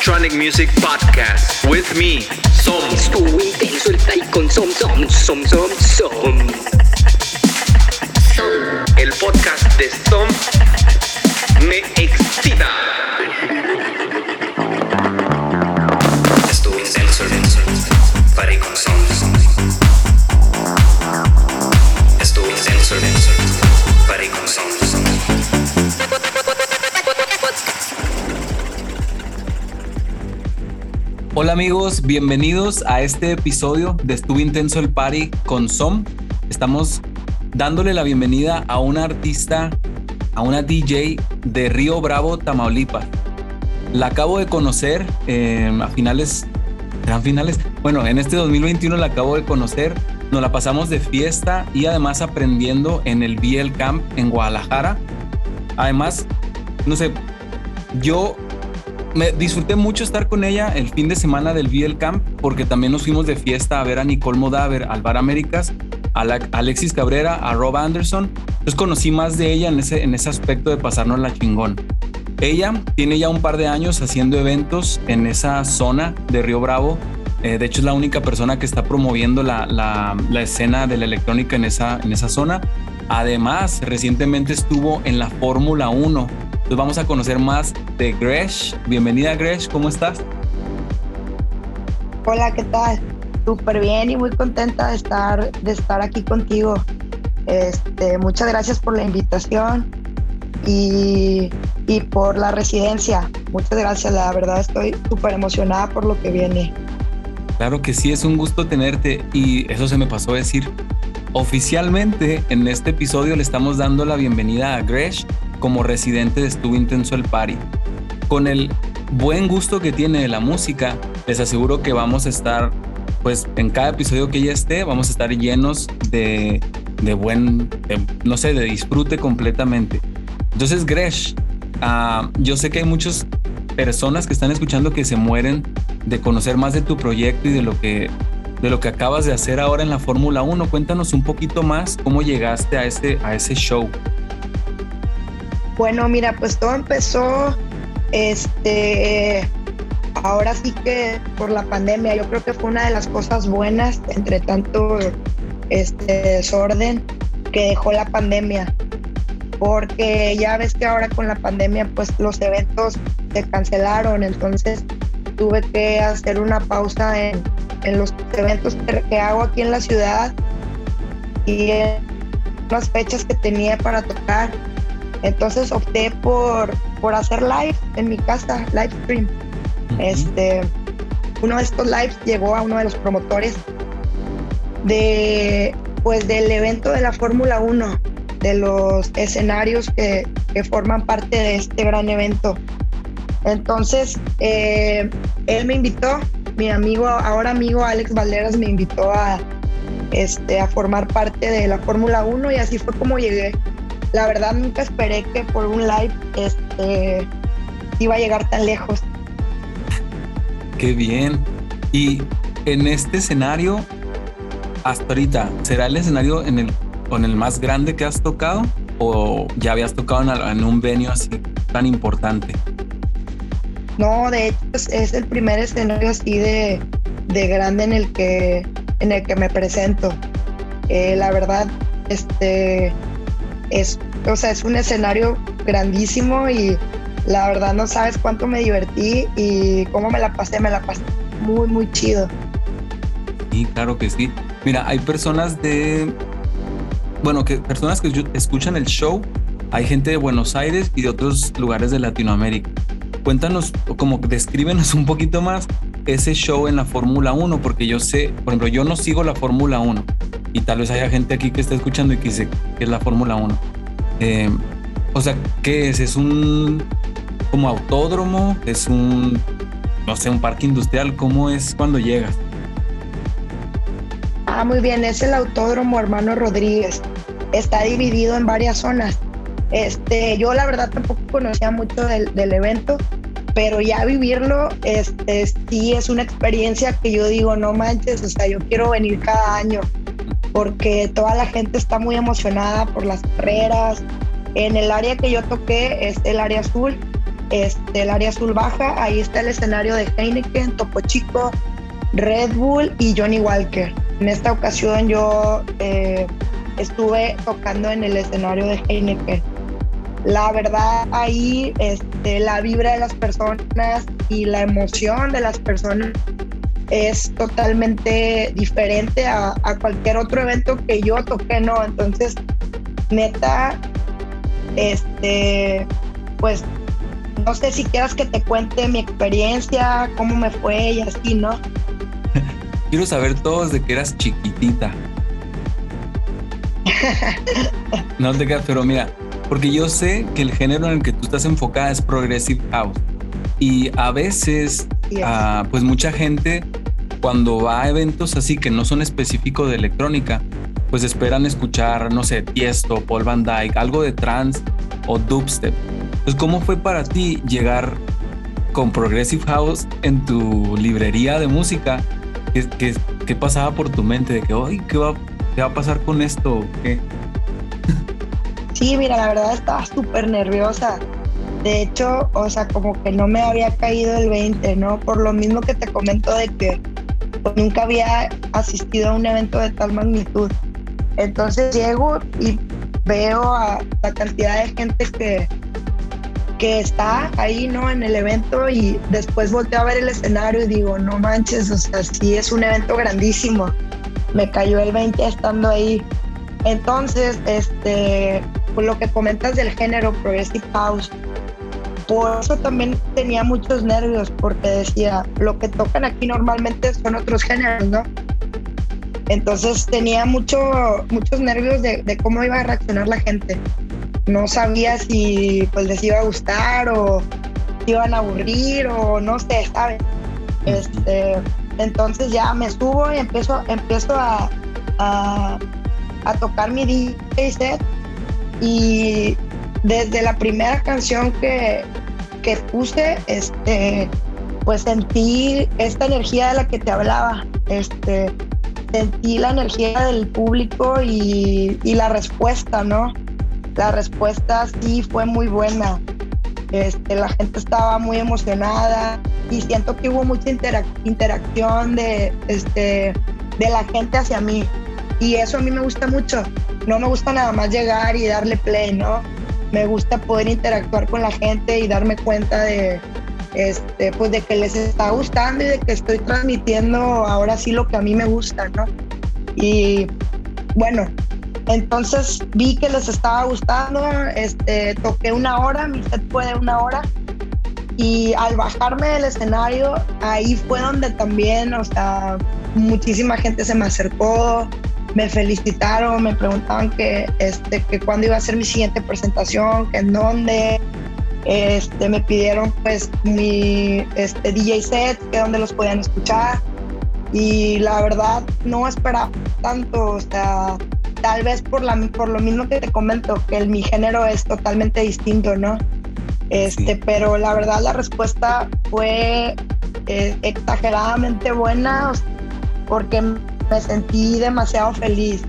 electronic music podcast with me, Som. Intenso el tai con Som Som Som Som Som. El podcast de Som me excita. Estuvo intenso el party con Som. Hola amigos, bienvenidos a este episodio de Estuvo Intenso el Party con Som. Estamos dándole la bienvenida a una artista, a una DJ de Río Bravo, Tamaulipas. La acabo de conocer eh, a finales, ¿eran finales? Bueno, en este 2021 la acabo de conocer. Nos la pasamos de fiesta y además aprendiendo en el BL Camp en Guadalajara. Además, no sé, yo me disfruté mucho estar con ella el fin de semana del VL Camp porque también nos fuimos de fiesta a ver a Nicole Modaver, al Bar Américas, a Alexis Cabrera, a Rob Anderson. Entonces conocí más de ella en ese, en ese aspecto de pasarnos la chingón. Ella tiene ya un par de años haciendo eventos en esa zona de Río Bravo. Eh, de hecho, es la única persona que está promoviendo la, la- la escena de la electrónica en esa, en esa zona. Además, recientemente estuvo en la Fórmula 1. Entonces vamos a conocer más de Gresh. Bienvenida Gresh, ¿cómo estás? Hola, ¿qué tal? Súper bien y muy contenta de estar, de estar aquí contigo. Este, muchas gracias por la invitación y, y por la residencia. Muchas gracias, la verdad estoy súper emocionada por lo que viene. Claro que sí, es un gusto tenerte y eso se me pasó a decir. Oficialmente en este episodio le estamos dando la bienvenida a Gresh como residente de Estuvo Intenso el Party. Con el buen gusto que tiene de la música, les aseguro que vamos a estar, pues en cada episodio que ella esté, vamos a estar llenos de, de buen, no sé, de disfrute completamente. Entonces, Gresh, ah, yo sé que hay muchas personas que están escuchando que se mueren de conocer más de tu proyecto y de lo que de lo que acabas de hacer ahora en la Fórmula 1. Cuéntanos un poquito más cómo llegaste a ese, a ese show. Bueno, mira, pues todo empezó, este, ahora sí que por la pandemia, yo creo que fue una de las cosas buenas entre tanto este desorden que dejó la pandemia, porque ya ves que ahora con la pandemia pues los eventos se cancelaron, entonces tuve que hacer una pausa en, en los eventos que, que hago aquí en la ciudad y en las fechas que tenía para tocar. Entonces opté por, por hacer live en mi casa, live stream. Este, uno de estos lives llegó a uno de los promotores de, pues, del evento de la Fórmula 1, de los escenarios que, que forman parte de este gran evento. Entonces, eh, él me invitó, mi amigo, ahora amigo Alex Valderas me invitó a, este, a formar parte de la Fórmula 1 y así fue como llegué. La verdad nunca esperé que por un live este, iba a llegar tan lejos. Qué bien. Y en este escenario, hasta ahorita, ¿será el escenario en el, con el más grande que has tocado? ¿O ya habías tocado en, en un venue así tan importante? No, de hecho es, es el primer escenario así de, de, grande en el que en el que me presento. Eh, la verdad, este es, o sea, es un escenario grandísimo y la verdad no sabes cuánto me divertí y cómo me la pasé, me la pasé muy, muy chido. Sí, claro que sí. Mira, hay personas de, bueno, que personas que escuchan el show, hay gente de Buenos Aires y de otros lugares de Latinoamérica. Cuéntanos, como descríbenos un poquito más ese show en la Fórmula 1, porque yo sé, por ejemplo, yo no sigo la Fórmula 1 y tal vez haya gente aquí que está escuchando y que dice que es la Fórmula 1. Eh, o sea, ¿qué es? ¿Es un como autódromo? ¿Es un, no sé, un parque industrial? ¿Cómo es cuando llegas? Ah, muy bien, es el Autódromo Hermano Rodríguez. Está dividido en varias zonas. Este, yo la verdad tampoco conocía mucho del, del evento, pero ya vivirlo, este, sí es una experiencia que yo digo, no manches, o sea, yo quiero venir cada año, porque toda la gente está muy emocionada por las carreras. En el área que yo toqué es el área azul, este, el área azul baja, ahí está el escenario de Heineken, Topo Chico, Red Bull y Johnny Walker. En esta ocasión yo eh, estuve tocando en el escenario de Heineken. La verdad ahí este, la vibra de las personas y la emoción de las personas es totalmente diferente a, a cualquier otro evento que yo toqué, ¿no? Entonces, neta, este, pues no sé si quieras que te cuente mi experiencia, cómo me fue y así, ¿no? Quiero saber todo desde que eras chiquitita. no te quedas, pero mira, porque yo sé que el género en el que tú estás enfocada es Progressive House. Y a veces, ah, pues mucha gente, cuando va a eventos así que no son específicos de electrónica, pues esperan escuchar, no sé, Tiesto, Paul Van Dyke, algo de trance o dubstep. Entonces, ¿cómo fue para ti llegar con Progressive House en tu librería de música? ¿Qué, qué, pasaba por tu mente? De que, hoy ¿qué va, ¿qué va a pasar con esto? Sí, mira, la verdad estaba súper nerviosa. De hecho, o sea, como que no me había caído el 20, ¿no? Por lo mismo que te comento de que pues, nunca había asistido a un evento de tal magnitud. Entonces llego y veo a la cantidad de gente que, que está ahí, ¿no? En el evento y después volteo a ver el escenario y digo, no manches, o sea, sí es un evento grandísimo. Me cayó el 20 estando ahí. Entonces, este, por lo que comentas del género Progressive House, por eso también tenía muchos nervios, porque decía, lo que tocan aquí normalmente son otros géneros, ¿no? Entonces tenía mucho, muchos nervios de, cómo iba a reaccionar la gente. No sabía si pues les iba a gustar o si iban a aburrir o no sé, ¿sabes? Este, entonces ya me subo y empiezo, empiezo a, a, tocar mi DJ y desde la primera canción que, que puse, este, pues sentí esta energía de la que te hablaba. Este, sentí la energía del público y, la respuesta, ¿no? La respuesta sí fue muy buena. Este, la gente estaba muy emocionada y siento que hubo mucha interacción de, este, de la gente hacia mí. Y eso a mí me gusta mucho. No me gusta nada más llegar y darle play, ¿no? Me gusta poder interactuar con la gente y darme cuenta de, este, pues de que les está gustando y de que estoy transmitiendo ahora sí lo que a mí me gusta, ¿no? Y bueno, entonces vi que les estaba gustando, este, toqué una hora, mi set fue de una hora y al bajarme del escenario, ahí fue donde también, o sea, muchísima gente se me acercó, me felicitaron, me preguntaban que, este, que cuándo iba a ser mi siguiente presentación, que en dónde, este, me pidieron pues mi este, DJ set, que donde los podían escuchar. Y la verdad no esperaba tanto, o sea, tal vez por, la, por lo mismo que te comento, que el, mi género es totalmente distinto, ¿no? Este, Pero la verdad la respuesta fue eh, exageradamente buena porque me sentí demasiado feliz,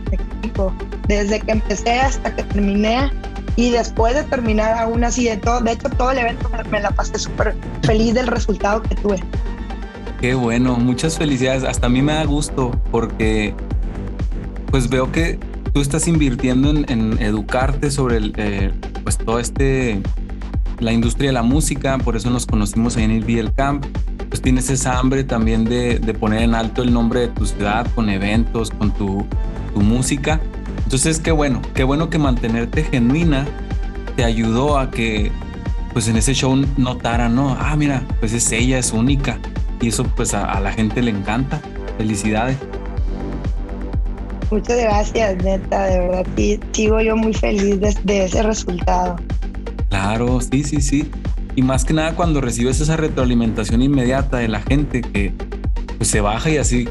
Desde que empecé hasta que terminé, y después de terminar aún así de todo, de hecho todo el evento me, la pasé súper feliz del resultado que tuve. Qué bueno, muchas felicidades. Hasta a mí me da gusto porque pues veo que tú estás invirtiendo en, educarte sobre el, eh, pues todo este, la industria de la música, por eso nos conocimos ahí en el BL Camp. Pues tienes esa hambre también de, de poner en alto el nombre de tu ciudad con eventos, con tu, tu música. Entonces, qué bueno, qué bueno que mantenerte genuina te ayudó a que, pues en ese show notara, ¿no? Ah, mira, pues es ella, es única. Y eso, pues a, la gente le encanta. Felicidades. Muchas gracias, neta, de verdad. Sí, sigo yo muy feliz de, ese resultado. Claro, sí, sí, sí. Y más que nada cuando recibes esa retroalimentación inmediata de la gente que pues, se baja y así.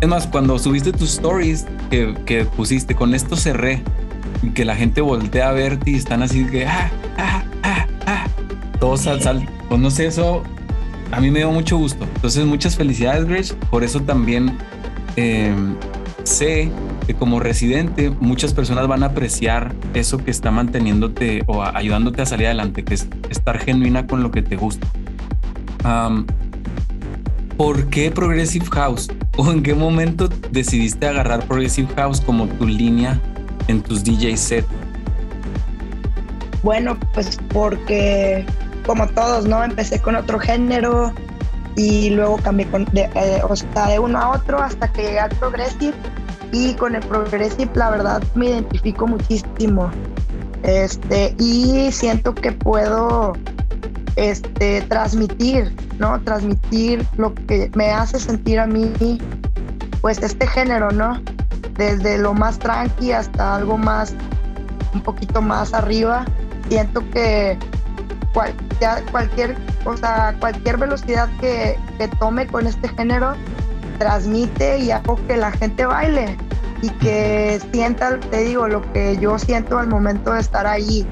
Es más, cuando subiste tus stories, que, pusiste, con esto cerré, y que la gente voltea a verte y están así que, ah, ah, ah, ah. Todos sal, sal, pues no sé, eso a mí me dio mucho gusto. Entonces, muchas felicidades, Grace. Por eso también em, sé que como residente muchas personas van a apreciar eso que está manteniéndote o ayudándote a salir adelante, que es estar genuina con lo que te gusta. ¿Por qué Progressive House? ¿O en qué momento decidiste agarrar Progressive House como tu línea en tus DJ set? Bueno, pues porque como todos, ¿no? Empecé con otro género y luego cambié de, eh, de uno a otro hasta que llegué al Progressive y con el Progressive la verdad me identifico muchísimo. Este, y siento que puedo este, transmitir, ¿no? Transmitir lo que me hace sentir a mí, pues este género, ¿no? Desde lo más tranqui hasta algo más, un poquito más arriba. Siento que cualquier, o cualquier velocidad que, que tome con este género transmite y hago que la gente baile y que sienta, te digo, lo que yo siento al momento de estar ahí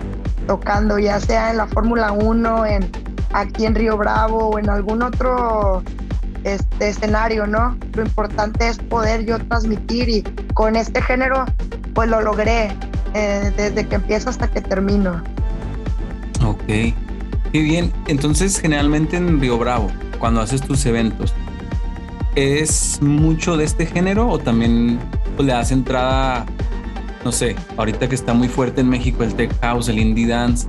tocando, ya sea en la Fórmula 1, en, aquí en Río Bravo o en algún otro este, escenario, ¿no? Lo importante es poder yo transmitir y con este género pues lo logré eh, desde que empiezo hasta que termino. Ok, qué bien. Entonces generalmente en Río Bravo, cuando haces tus eventos, ¿es mucho de este género o también le das entrada, no sé, ahorita que está muy fuerte en México el tech house, el indie dance?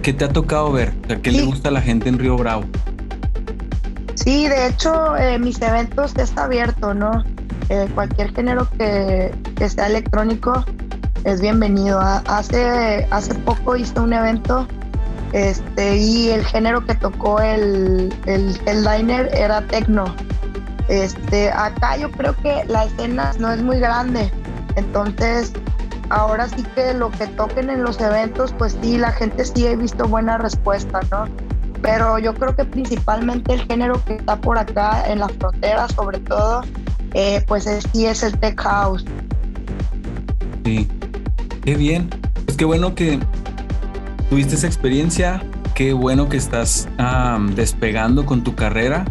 ¿Qué te ha tocado ver? ¿Qué le gusta a la gente en Río Bravo? Sí, de hecho, eh, mis eventos está abierto, ¿no? Eh, cualquier género que, sea electrónico es bienvenido. Hace, hace poco hice un evento este, y el género que tocó el, el headliner era techno. Este, acá yo creo que la escena no es muy grande, entonces ahora sí que lo que toquen en los eventos, pues sí, la gente sí he visto buena respuesta, ¿no? Pero yo creo que principalmente el género que está por acá en la frontera, sobre todo, eh, pues sí es el tech house. Sí, qué bien. Pues qué bueno que tuviste esa experiencia, qué bueno que estás despegando con tu carrera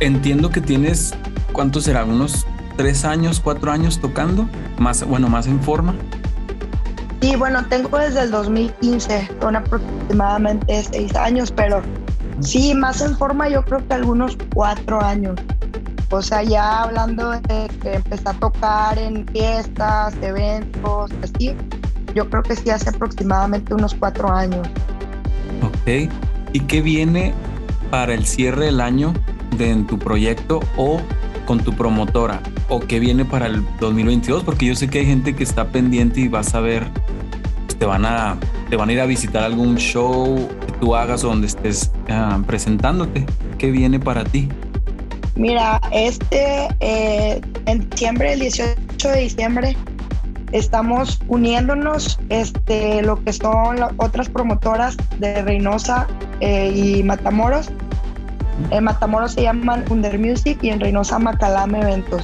entiendo que tienes, ¿cuántos será? ¿Unos tres años, cuatro años tocando? Más, bueno, más en forma. Sí, bueno, tengo desde el 2015, son aproximadamente seis años, pero sí, más en forma yo creo que algunos cuatro años. O sea, ya hablando de que empecé a tocar en fiestas, eventos, así, yo creo que sí hace aproximadamente unos cuatro años. Ok. ¿Y qué viene para el cierre del año de en tu proyecto o con tu promotora o qué viene para el 2022 porque yo sé que hay gente que está pendiente y vas a ver pues, te van a te van a ir a visitar algún show que tú hagas o donde estés ah, presentándote qué viene para ti mira este eh, en diciembre el 18 de diciembre estamos uniéndonos este lo que son las otras promotoras de Reynosa eh, y Matamoros en Matamoros se llaman Under Music y en Reynosa Macalame Eventos.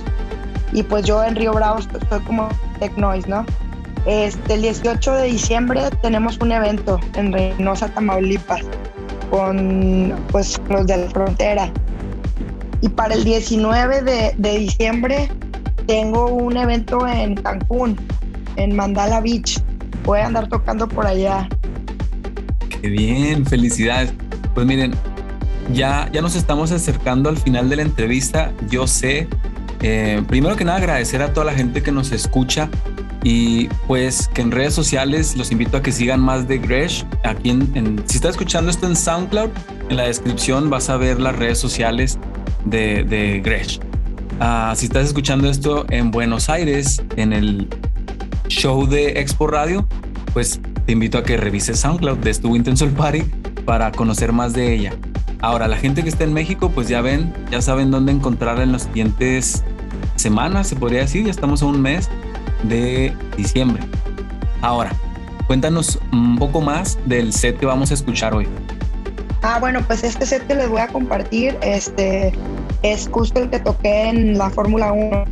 Y pues yo en Río Bravo estoy como Tech Noise, ¿no? Este, el 18 de diciembre tenemos un evento en Reynosa, Tamaulipas, con pues los de la frontera. Y para el 19 de, de diciembre tengo un evento en Cancún, en Mandala Beach. Voy a andar tocando por allá. Qué bien, felicidades. Pues miren, ya, ya nos estamos acercando al final de la entrevista. Yo sé, eh, primero que nada, agradecer a toda la gente que nos escucha y pues que en redes sociales los invito a que sigan más de Gresh. Aquí en, si estás escuchando esto en SoundCloud, en la descripción vas a ver las redes sociales de, de Gresh. Ah, si estás escuchando esto en Buenos Aires, en el show de Expo Radio, pues te invito a que revises SoundCloud de Estuvo Intenso el Party para conocer más de ella. Ahora, la gente que está en México, pues ya ven, ya saben dónde encontrarla en las siguientes semanas, se podría decir, ya estamos a un mes de diciembre. Ahora, cuéntanos un poco más del set que vamos a escuchar hoy. Ah, bueno, pues este set que les voy a compartir este, es justo el que toqué en la Fórmula 1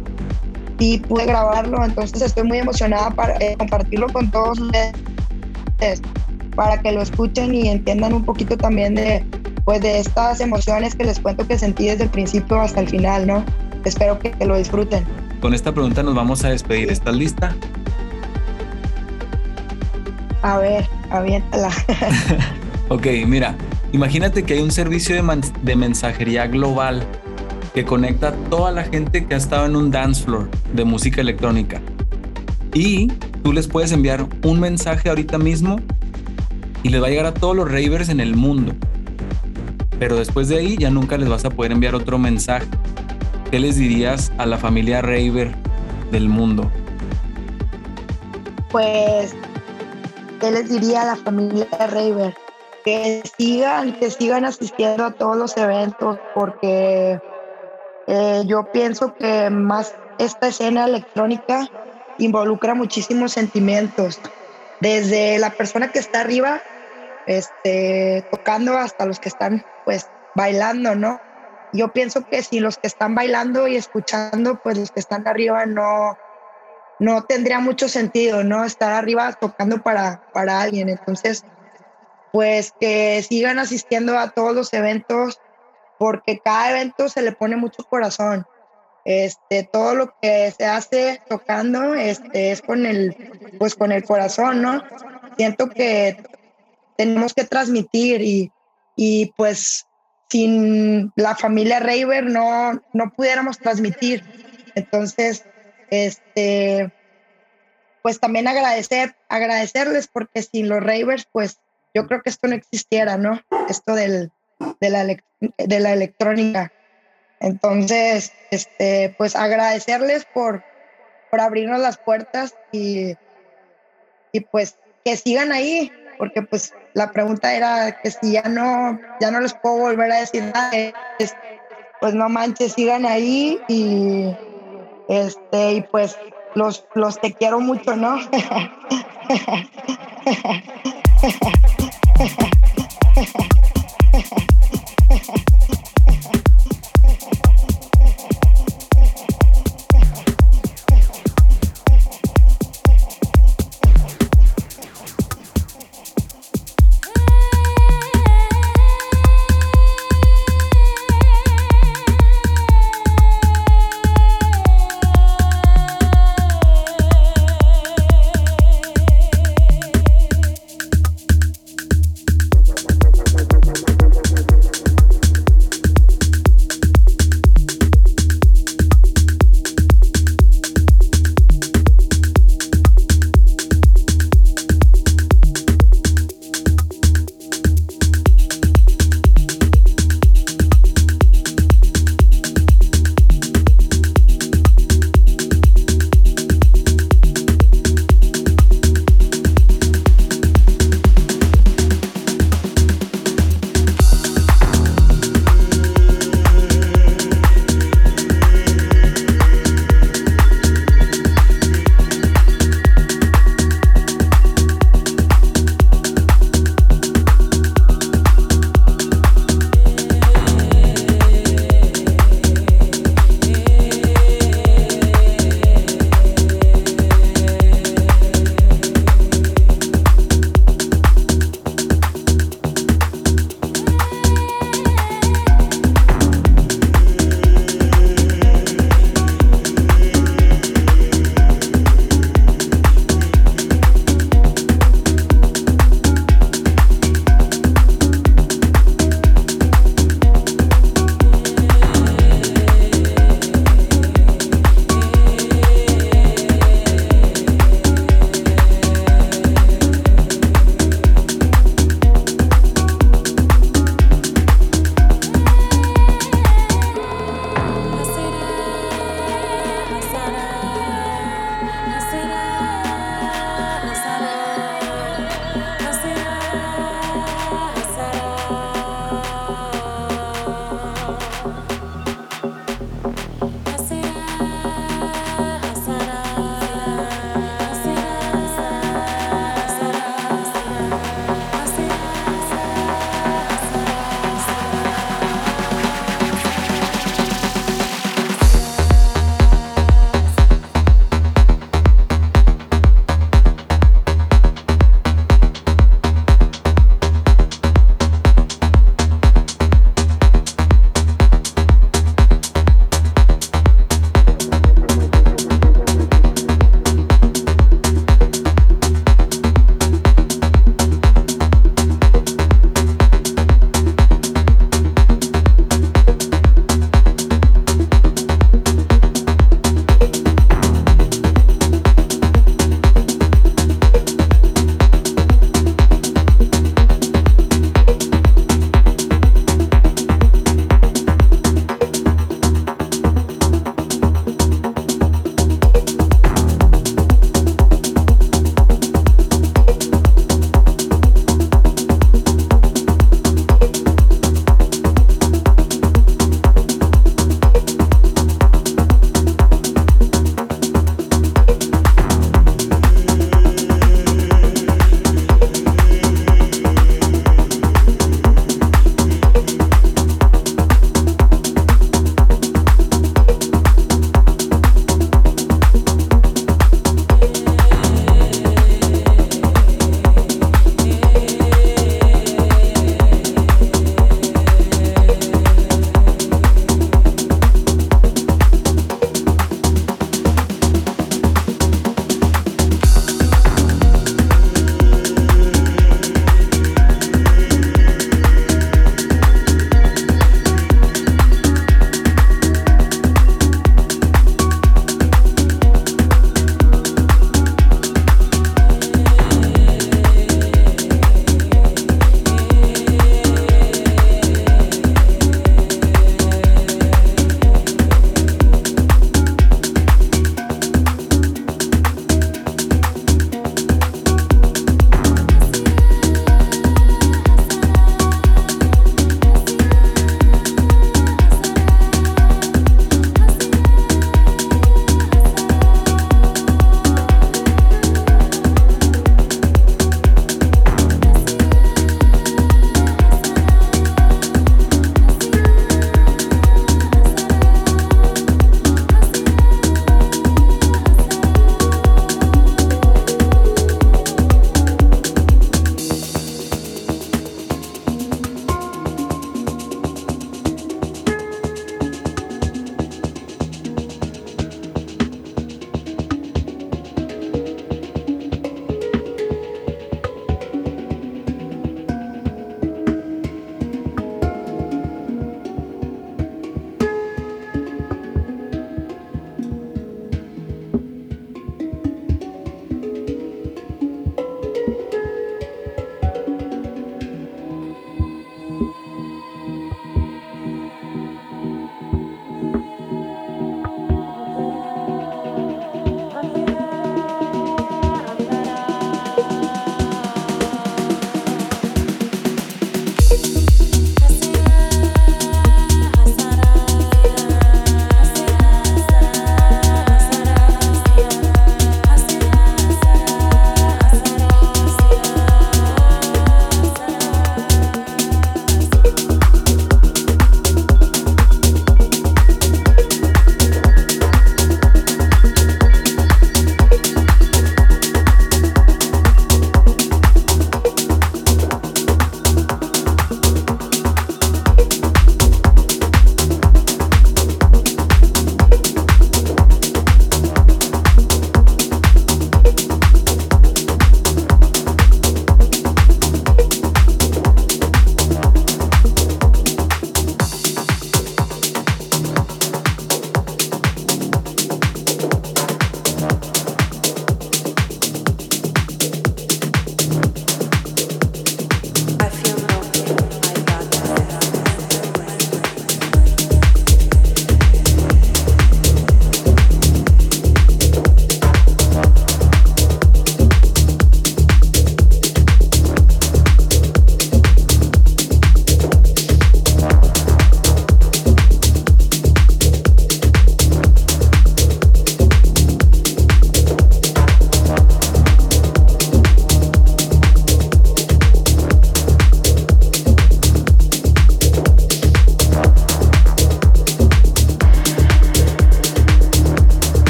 y pude grabarlo, entonces estoy muy emocionada para eh, compartirlo con todos ustedes, para que lo escuchen y entiendan un poquito también de pues de estas emociones que les cuento que sentí desde el principio hasta el final, ¿no? Espero que, lo disfruten. con esta pregunta nos vamos a despedir. ¿Estás lista? A ver, aviéntala. ok, mira, imagínate que hay un servicio de, de, mensajería global que conecta a toda la gente que ha estado en un dance floor de música electrónica. Y tú les puedes enviar un mensaje ahorita mismo y les va a llegar a todos los ravers en el mundo. Pero después de ahí ya nunca les vas a poder enviar otro mensaje. ¿Qué les dirías a la familia raver del mundo? Pues, ¿qué les diría a la familia raver? Que sigan, que sigan asistiendo a todos los eventos porque eh, yo pienso que más esta escena electrónica involucra muchísimos sentimientos, desde la persona que está arriba, este, tocando hasta los que están pues bailando, ¿no? Yo pienso que si los que están bailando y escuchando, pues los que están arriba no, no tendría mucho sentido, ¿no? Estar arriba tocando para, para alguien. Entonces, pues que sigan asistiendo a todos los eventos, porque cada evento se le pone mucho corazón. Este, todo lo que se hace tocando este, es con el, pues con el corazón, ¿no? Siento que tenemos que transmitir y, y pues sin la familia Raver no, no pudiéramos transmitir. Entonces, este, pues también agradecer, agradecerles porque sin los Ravers, pues yo creo que esto no existiera, ¿no? Esto del, de, la, de la electrónica. Entonces, este, pues agradecerles por, por abrirnos las puertas y, y pues que sigan ahí, porque pues la pregunta era que si ya no, ya no les puedo volver a decir nada, pues no manches, sigan ahí y este, y pues los, los te quiero mucho, ¿no?